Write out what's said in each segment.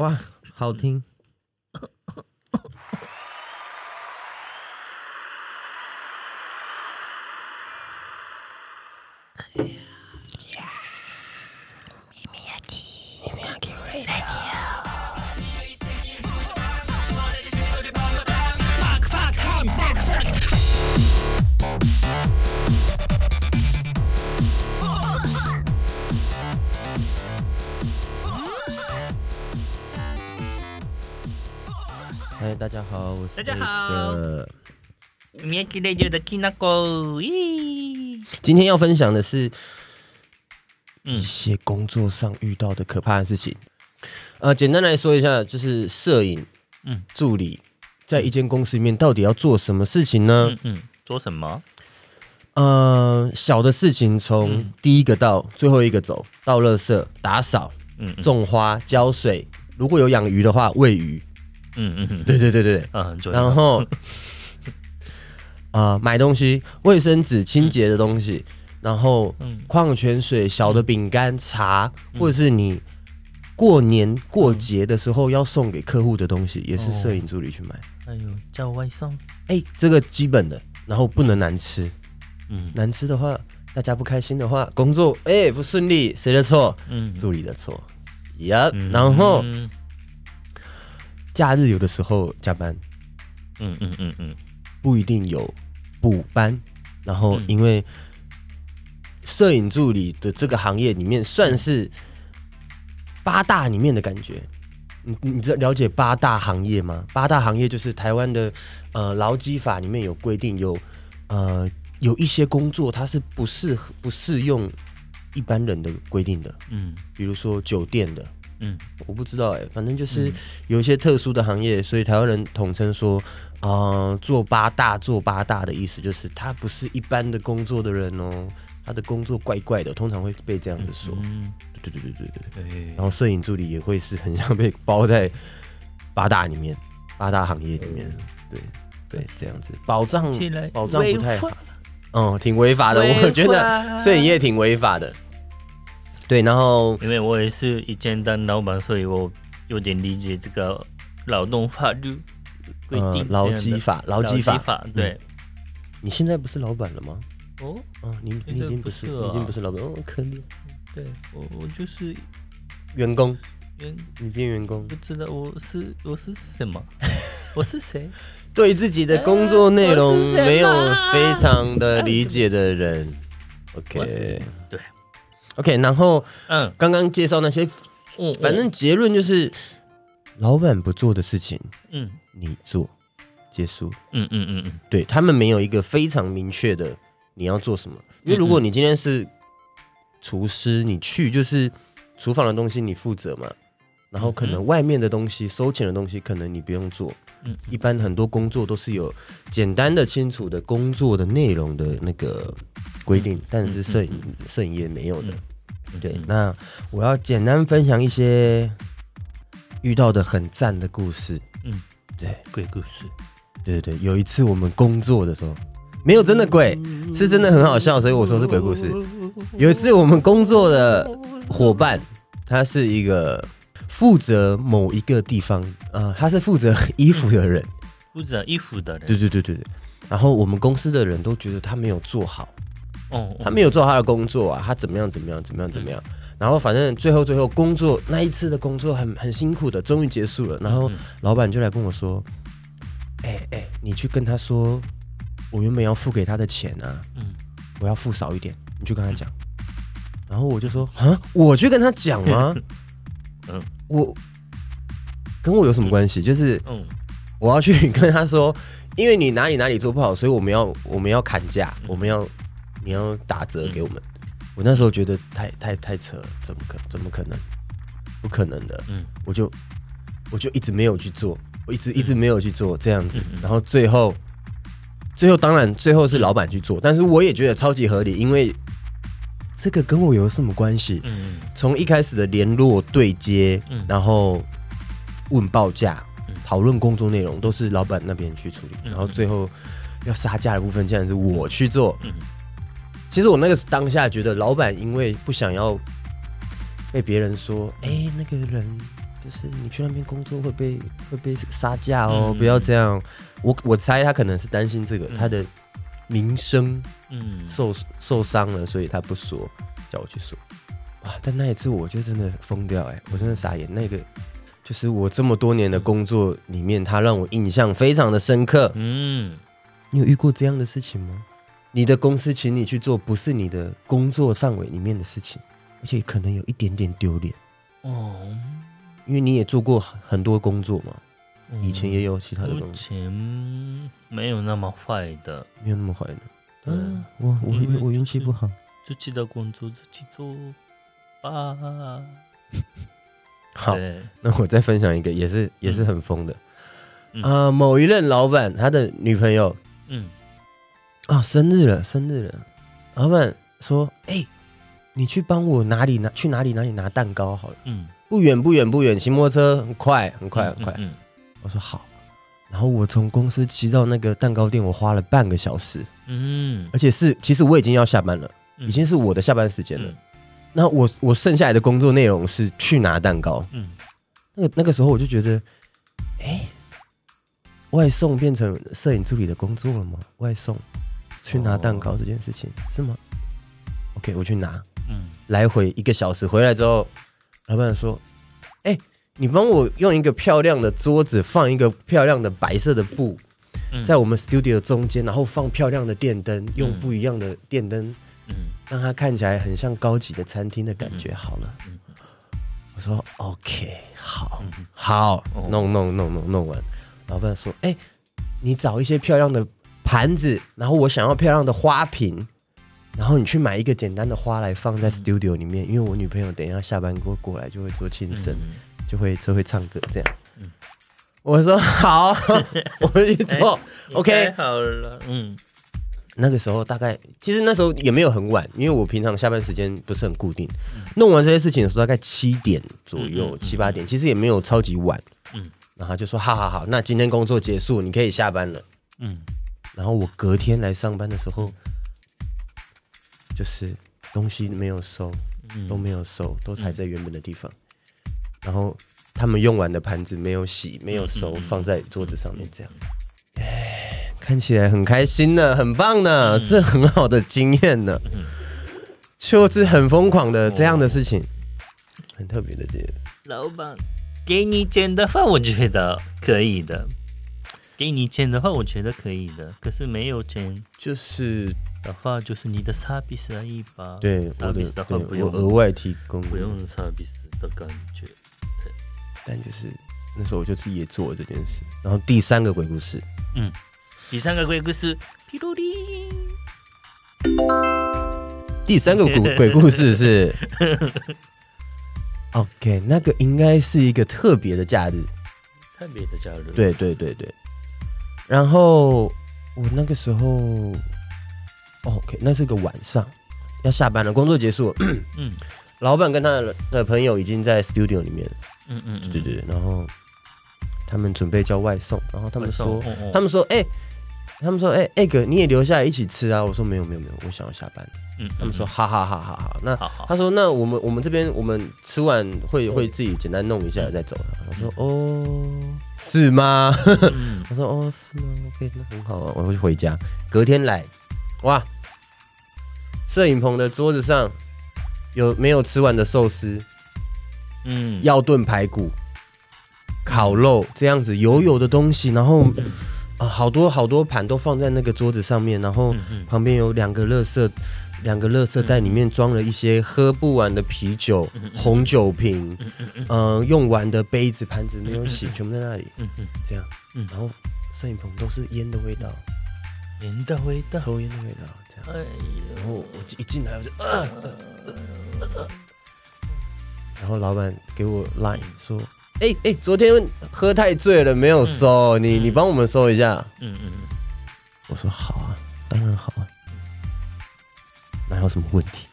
哇，好听。大家好。今天要分享的是嗯。一些工作上遇到的可怕的事情。呃，简单来说一下，就是摄影嗯。助理在一间公司里面到底要做什么事情呢？嗯嗯，做什么？呃，小的事情从第一个到最后一个走，倒垃圾、打扫、种花、浇水，如果有养鱼的话，喂鱼。嗯嗯嗯，对对对对对。嗯，很重要。然后，啊、买东西，卫生纸、清洁的东西，然后嗯矿泉水、小的饼干、茶，或者是你过年过节的时候要送给客户的东西，也是摄影助理去买。哎呦叫外送，哎、这个基本的，然后不能难吃，嗯难吃的话，大家不开心的话，工作哎、不顺利，谁的错？嗯，助理的错。呀、嗯然后嗯假日有的时候加班，嗯嗯嗯嗯。不一定有补班，然后嗯。因为摄影助理的这个行业里面算是八大里面的感觉。你你了解八大行业吗？八大行业就是台湾的呃劳基法里面有规定有，呃有一些工作它是不适不适用一般人的规定的，嗯。比如说酒店的，嗯我不知道哎、反正就是有一些特殊的行业，所以台湾人统称说，呃，做八大做八大的意思就是他不是一般的工作的人哦，他的工作怪怪的，通常会被这样子说。嗯，对对对对对对。对然后摄影助理也会是很像被包在八大里面，八大行业里面。对对，这样子保障保障不太好。嗯，挺违法的，我觉得摄影业挺违法的。对，然后因为我也是以前当老板，所以我有点理解这个劳动法律规定劳基法劳基法。嗯。对。你现在不是老板了吗？哦，哦，你你已经不是，不是啊。你已经不是老板哦，可怜。对我我就是员工，原你变员工。不，知道我是我是什么，我是谁？对自己的工作内容没有非常的理解的人。OK 对，OK，然后嗯，刚刚介绍那些，嗯反正结论就是，老板不做的事情嗯。你做，结束。嗯嗯嗯嗯。对他们没有一个非常明确的你要做什么，因为如果你今天是厨师，你去就是厨房的东西你负责嘛，然后可能外面的东西、收钱的东西可能你不用做。嗯。一般很多工作都是有简单的、清楚的工作的内容的那个规定，但是摄影摄影业没有的。嗯，对，那我要简单分享一些遇到的很赞的故事。嗯，对。鬼故事，对对对，有一次我们工作的时候，没有真的鬼，是真的很好笑，所以我说是鬼故事。有一次我们工作的伙伴，他是一个负责某一个地方，呃，他是负责衣服的人。负责衣服的人，对对对对对。然后我们公司的人都觉得他没有做好，哦，他没有做好他的工作啊，他怎么样怎么样怎么样怎么样。然后反正最后最后工作那一次的工作很很辛苦的，终于结束了。然后嗯老板就来跟我说：“哎、哎、你去跟他说，我原本要付给他的钱啊，嗯我要付少一点，你去跟他讲。”然后我就说：“啊，我去跟他讲吗？嗯我跟我有什么关系？就是嗯我要去跟他说，因为你哪里哪里做不好，所以我们要我们要砍价，我们要你要打折给我们。我那时候觉得太太太扯了，怎么可怎么可能？不可能的。嗯我就我就一直没有去做，我一直一直没有去做这样子然后最后最后当然最后是老板去做，但是我也觉得超级合理，因为这个跟我有什么关系？嗯从一开始的联络对接，嗯然后问报价嗯，讨论工作内容，都是老板那边去处理，嗯然后最后要杀价的部分，竟然是我去做。嗯其实我那个当下觉得，老板因为不想要被别人说，哎、那个人就是你去那边工作会被会被杀价哦，嗯、不要这样。我我猜他可能是担心这个、嗯、他的名声嗯受受伤了，所以他不说，叫我去说。哇！但那一次我就真的疯掉哎、欸，我真的傻眼。那个就是我这么多年的工作里面，他让我印象非常的深刻。嗯，你有遇过这样的事情吗？你的公司请你去做不是你的工作范围里面的事情，而且可能有一点点丢脸。哦。因为你也做过很多工作嘛，以前也有其他的工作。以前没有那么坏的，没有那么坏的。嗯，我我我运气不好，自己的工作自己做。吧，好，那我再分享一个，也是也是很疯的，啊，某一任老板他的女朋友，嗯，啊，生日了，生日了，老板说，哎，你去帮我哪里拿，去哪里哪里拿蛋糕好了，嗯，不远不远不远，骑摩托车很快很快很快，嗯，我说好，然后我从公司骑到那个蛋糕店，我花了半个小时，嗯，而且是其实我已经要下班了，已经是我的下班时间了。那我我剩下来的工作内容是去拿蛋糕，嗯，那个那个时候我就觉得，哎、欸，外送变成摄影助理的工作了吗？外送去拿蛋糕这件事情、哦、是吗？OK，我去拿，嗯，来回一个小时，回来之后，老板说，哎、欸，你帮我用一个漂亮的桌子，放一个漂亮的白色的布，在我们 studio 中间，然后放漂亮的电灯，用不一样的电灯。嗯。让它看起来很像高级的餐厅的感觉。好了。我说 OK，好，好，弄弄弄弄弄完。老板说：“哎，你找一些漂亮的盘子，然后我想要漂亮的花瓶，然后你去买一个简单的花来放在 studio 里面，因为我女朋友等一下下班过过来就会做庆生，就会就会唱歌这样。”我说：“好，我去做。”OK，好了，嗯。那个时候大概其实那时候也没有很晚，因为我平常下班时间不是很固定。弄完这些事情的时候大概七点左右，七八点，其实也没有超级晚。嗯，然后就说：“好好好，那今天工作结束，你可以下班了。”嗯，然后我隔天来上班的时候，就是东西没有收，都没有收，都还在原本的地方。然后他们用完的盘子没有洗，没有收，放在桌子上面这样。看起来很开心呢，很棒呢，嗯、是很好的经验呢，嗯、就是很疯狂的这样的事情，哦、很特别的经验。老板给你剪的话，我觉得可以的；给你钱的话，我觉得可以的。可是没有钱，就是的话，就是你的 service 而已吧。对，service 的话不用额外提供，不用 service 的感觉。对，但就是那时候我就自己也做了这件事。然后第三个鬼故事，嗯。第三个鬼故事，皮鲁里。第三个鬼鬼故事是，OK，那个应该是一个特别的假日，特别的假日。对对对对。然后我那个时候，OK，那是个晚上，要下班了，工作结束了。嗯。老板跟他的朋友已经在 studio 里面。嗯嗯。对对对。然后他们准备叫外送，然后他们说，他们说，哎。他们说：“哎、欸，艾哥，你也留下来一起吃啊？”我说：“没有，没有，没有，我想要下班。”嗯，他们说：“哈哈哈哈哈。”那好好他说：“那我们我们这边我们吃完会会自己简单弄一下再走。”我说：“哦，是吗？”我说：“哦，是吗？OK，那很好啊，我会回家。隔天来，哇，摄影棚的桌子上有没有吃完的寿司？嗯，要炖排骨、烤肉这样子油油的东西，然后。啊，好多好多盘都放在那个桌子上面，然后旁边有两个垃圾，两个垃圾袋里面装了一些喝不完的啤酒、红酒瓶，嗯，用完的杯子、盘子没有洗，全部在那里，这样，然后摄影棚都是烟的味道，烟的味道，抽烟的味道，这样，然后我一进来我就，呃呃呃呃，然后老板给我 line 说。哎哎、欸欸，昨天喝太醉了，没有收，嗯、你你帮我们收一下。嗯嗯，我说好啊，当然好啊，哪有什么问题？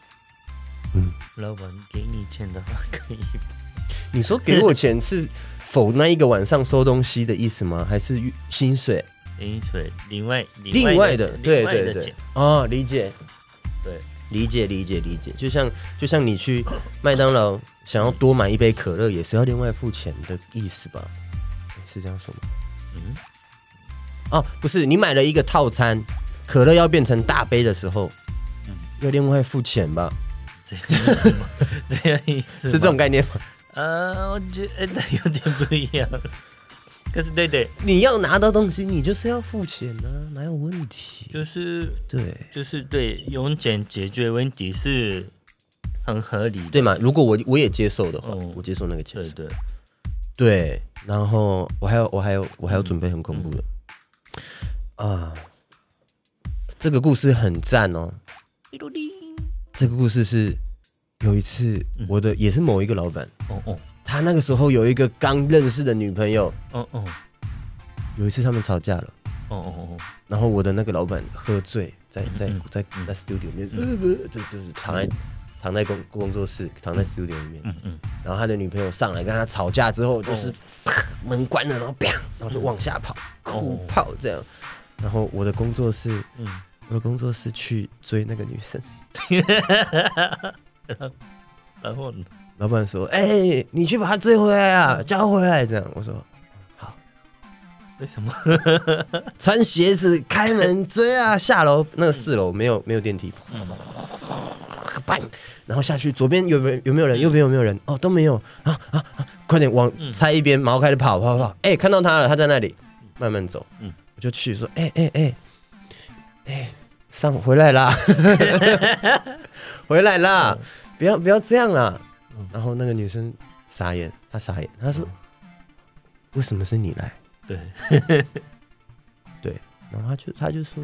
嗯，老板给你钱的话可以。你说给我钱是否那一个晚上收东西的意思吗？还是薪水？薪水，另外另外的，对对对，哦，理解。对，理解理解理解，就像就像你去麦当劳想要多买一杯可乐，也是要另外付钱的意思吧？是这样说吗？嗯，哦，不是，你买了一个套餐，可乐要变成大杯的时候，嗯，要另外付钱吧？这样这样意思是这种概念吗？呃，我觉得有点不一样。可是对对，你要拿到东西，你就是要付钱呢、啊，哪有问题？就是对，就是对，用钱解决问题是很合理的，对吗？如果我我也接受的话，嗯、我接受那个钱，对对对。然后我还有我还有我还要准备很恐怖的、啊，这个故事很赞哦。这个故事是有一次我的、嗯、也是某一个老板哦哦。他那个时候有一个刚认识的女朋友，哦哦，有一次他们吵架了，哦哦哦，然后我的那个老板喝醉，在在在在 studio 里面，呃不，就就是躺在躺在工工作室，躺在 studio 里面，嗯嗯，然后他的女朋友上来跟他吵架之后，就是啪门关了，然后啪，然后就往下跑，哭跑这样，然后我的工作室，嗯，我的工作是去追那个女生，然后呢？老板说：“哎、欸，你去把她追回来啊，叫回来。”这样我说：“好。”为什么？穿鞋子开门追啊，下楼那个四楼没有没有电梯，嗯，然后下去左边有没有有没有人？右边有没有人？哦，都没有啊啊啊！快点往拆一边，然后开始跑跑跑。哎、欸，看到他了，他在那里，慢慢走。嗯，我就去说：“哎哎哎哎，上回来啦，回来啦，不要不要这样啦。”然后那个女生傻眼，她傻眼，她说：“为什么是你来？”对，对，然后她就她就说：“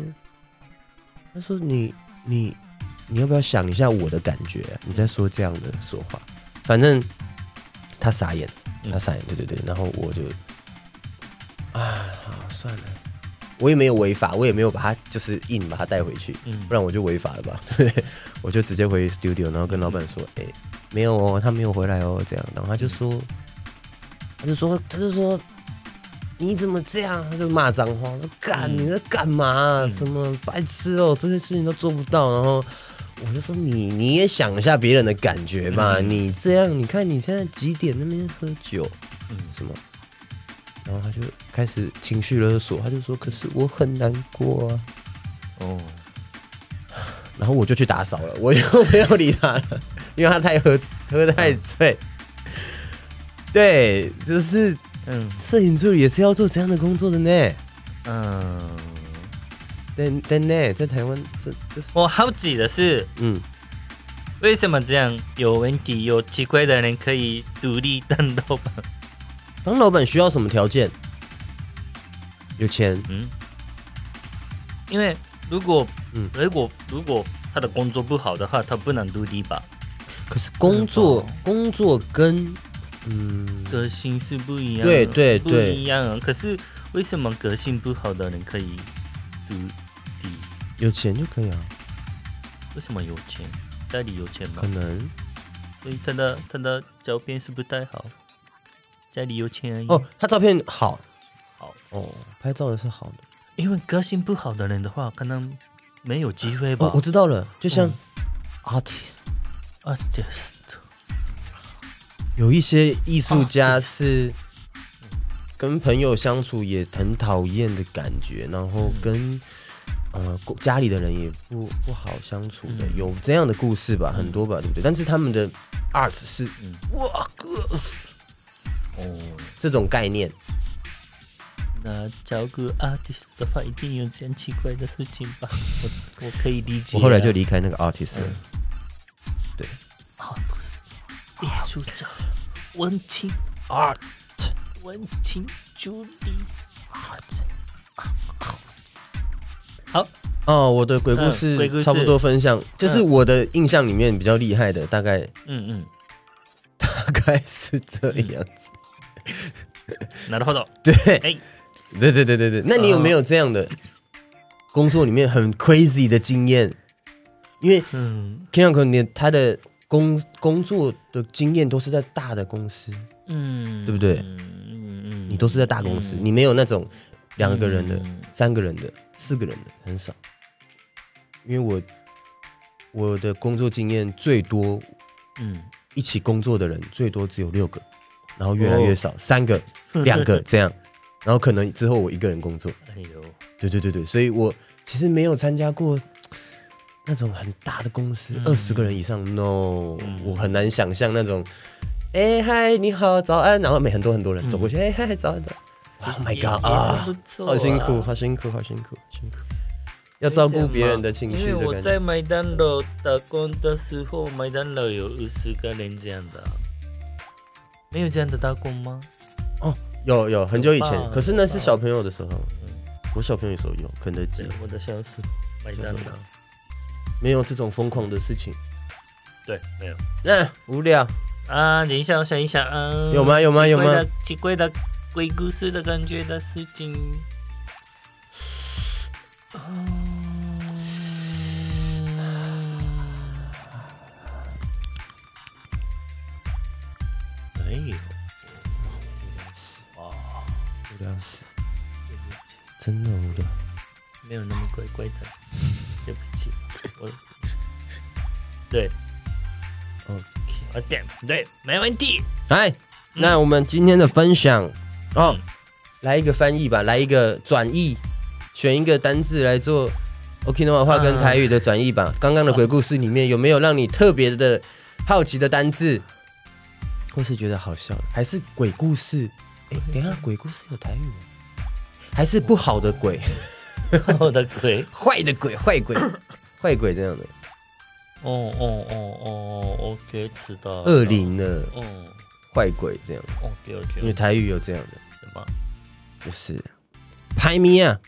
她说你你你要不要想一下我的感觉？你在说这样的说话，反正她傻眼，她傻眼，对对对。然后我就啊，好算了，我也没有违法，我也没有把它就是硬把它带回去，不然我就违法了吧？对，我就直接回 studio，然后跟老板说：“哎。”没有哦，他没有回来哦，这样，然后他就说，他就说，他就说，你怎么这样？他就骂脏话，说干你在干嘛？嗯、什么白痴哦，这些事情都做不到。然后我就说，你你也想一下别人的感觉吧，嗯、你这样，你看你现在几点那边喝酒，嗯，什么？然后他就开始情绪勒索，他就说，可是我很难过啊，哦。然后我就去打扫了，我就没有理他了，因为他太喝喝太醉。嗯、对，就是嗯，摄影助理也是要做这样的工作的呢。嗯，但但呢，在台湾这这是我好奇的是，嗯，为什么这样有问题、有奇怪的人可以独立当老板？当老板需要什么条件？有钱。嗯，因为。如果嗯，如果如果他的工作不好的话，他不能独立吧？可是工作工作跟嗯个性是不一样，对对对，不一样啊。可是为什么个性不好的人可以独立？有钱就可以啊？为什么有钱？家里有钱吗？可能，所以他的他的照片是不太好。家里有钱而已。哦，他照片好，好。哦，拍照的是好的。因为个性不好的人的话，可能没有机会吧。哦，我知道了，就像 artist，artist，、嗯、有一些艺术家是跟朋友相处也很讨厌的感觉，然后跟、嗯、呃家里的人也不不好相处的，嗯、有这样的故事吧，很多吧，对不对？但是他们的 art 是、嗯、哇哥，哦，这种概念。那找个 artist 的话，一定有这样奇怪的事情吧？我我可以理解。我后来就离开那个 artist 了。嗯、对，艺术家，文青 art，文青助理 art。好哦，我的鬼故事差不多分享，嗯、就是我的印象里面比较厉害的，大概嗯嗯，大概是这样子。なるほど。对。欸对对对对对，那你有没有这样的工作里面很 crazy 的经验？因为嗯，Kinako 你他的工工作的经验都是在大的公司，嗯，对不对？嗯嗯，你都是在大公司，你没有那种两个人的、三个人的、四个人的，很少。因为我 我的工作经验最多，嗯，一起工作的人最多只有六个， 然后越来越少，哦、三个、两个这样，然后可能之后我一个人工作。哎呦，对对对对，所以我其实没有参加过那种很大的公司，二十、嗯、个人以上，no，、嗯、我很难想象那种，哎嗨，你好，早安，然后每很多很多人走过去，哎嗨、嗯，早安。的，Oh my god 啊，啊好辛苦，好辛苦，好辛苦，辛苦。要照顾别人的情绪。因为我在麦当劳打工的时候，麦当劳有五十个人这样的，没有这样的打工吗？哦，有有，很久以前，可是那是小朋友的时候。我小朋友的时候有肯德基。我的小时候麦当劳没有这种疯狂的事情。对，没有。那无聊啊！等一下，我想一想，啊，有吗？有吗？有吗？奇怪的鬼故事的感觉的事情。真的无聊，没有那么乖乖的，对不起，我，对，OK，对，对，没问题。来，那我们今天的分享，哦，来一个翻译吧，来一个转译，选一个单字来做 Okinawa 话跟台语的转译吧。刚刚的鬼故事里面有没有让你特别的好奇的单字，或是觉得好笑，还是鬼故事？哎，等一下，鬼故事有台语吗？还是不好的鬼，好的鬼，坏的鬼，坏鬼，坏鬼这样的。哦哦哦哦，OK，知道。恶灵的，哦，坏鬼这样。哦，对对。因为台语有这样的什么？就是拍咪啊，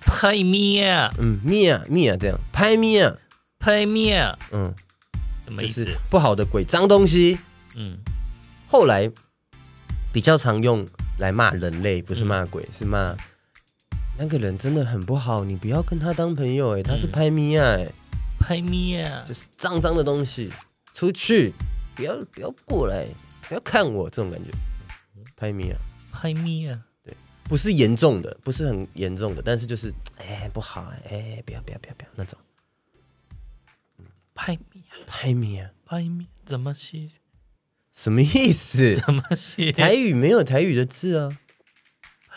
拍咪啊，嗯，咪啊咪啊这样，拍咪啊，拍咪啊，嗯，什么意思？不好的鬼，脏东西。嗯，后来比较常用。来骂人类，不是骂鬼，嗯、是骂那个人真的很不好，你不要跟他当朋友哎，他是拍咪啊哎，拍咪啊，就是脏脏的东西，出去，不要不要过来，不要看我这种感觉，拍咪啊，拍咪啊，对，不是严重的，不是很严重的，但是就是哎不好哎，不要不要不要不要那种，拍咪啊，拍咪啊，拍咪怎么写？什么意思？怎么写？台语没有台语的字啊。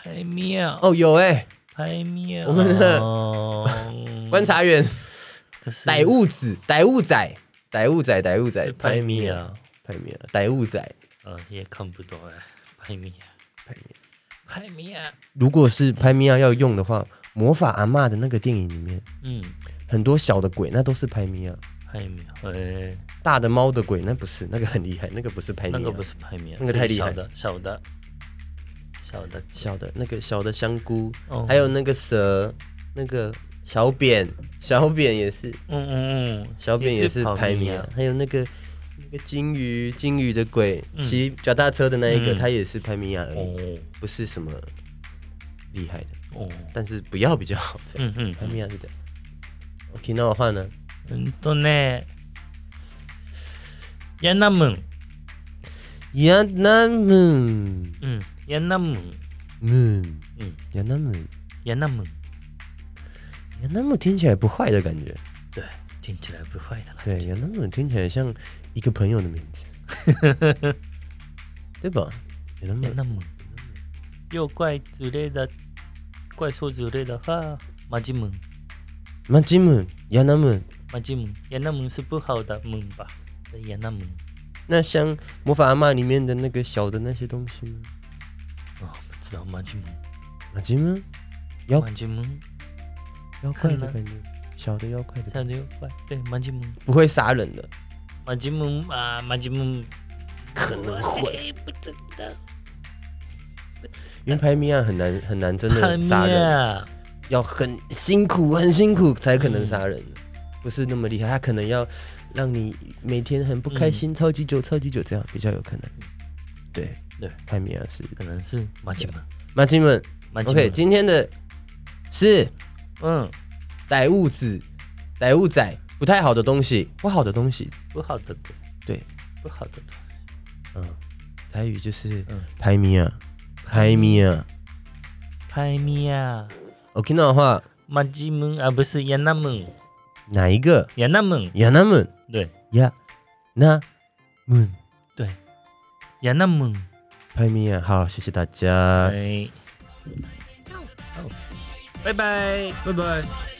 拍喵哦，有哎、欸，拍喵。我们的观察员，逮物子，歹物仔，逮物仔，逮物仔，拍喵，拍喵，逮物仔。呃，也看不懂哎，拍喵，拍喵，拍喵。如果是拍喵要用的话，魔法阿嬷的那个电影里面，嗯，很多小的鬼，那都是拍喵。拍喵，哎。大的猫的鬼那不是，那个很厉害，那个不是拍咪，那个不是拍咪，那个太厉害。小的小的小的小的那个小的香菇，还有那个蛇，那个小扁小扁也是，嗯嗯嗯，小扁也是拍咪啊。还有那个那个金鱼金鱼的鬼骑脚踏车的那一个，他也是拍咪啊而已，不是什么厉害的哦。但是不要比较好，嗯嗯，拍咪啊是这样。OK，那我换呢？嗯，多呢。亚纳门，亚纳门，嗯，亚纳门，嗯，嗯，亚纳门，亚纳门，亚纳门听起来不坏的感觉，对，听起来不坏的感觉，对，亚纳门听起来像一个朋友的名字，对吧？亚纳门，妖怪之类的，怪兽之类的话，马吉门，马吉门，亚纳门，马吉门，亚纳门是不好的门吧？演那么，那像魔法阿嬷里面的那个小的那些东西吗？哦，不知道马吉姆，马吉姆，妖马吉姆，妖怪的感觉，小的妖怪的，小的妖怪，对，马吉姆。不会杀人的，马吉姆啊，马吉姆。可能会，不知道，因为拍咪啊很难很难真的杀人，要很辛苦很辛苦才可能杀人，不是那么厉害，他可能要。让你每天很不开心，超级久，超级久，这样比较有可能。对对，拍咪啊是。可能是马吉们，马吉们，OK，今天的是嗯，逮物子，逮物仔，不太好的东西，不好的东西，不好的对，不好的东西，嗯，台语就是拍米啊，拍米啊，拍米啊，我听到的话，马吉们啊不是亚纳门。哪一个？亚纳门，亚纳门，对，亚纳门，对，亚纳门，拍咪啊！好，谢谢大家，拜拜，拜拜。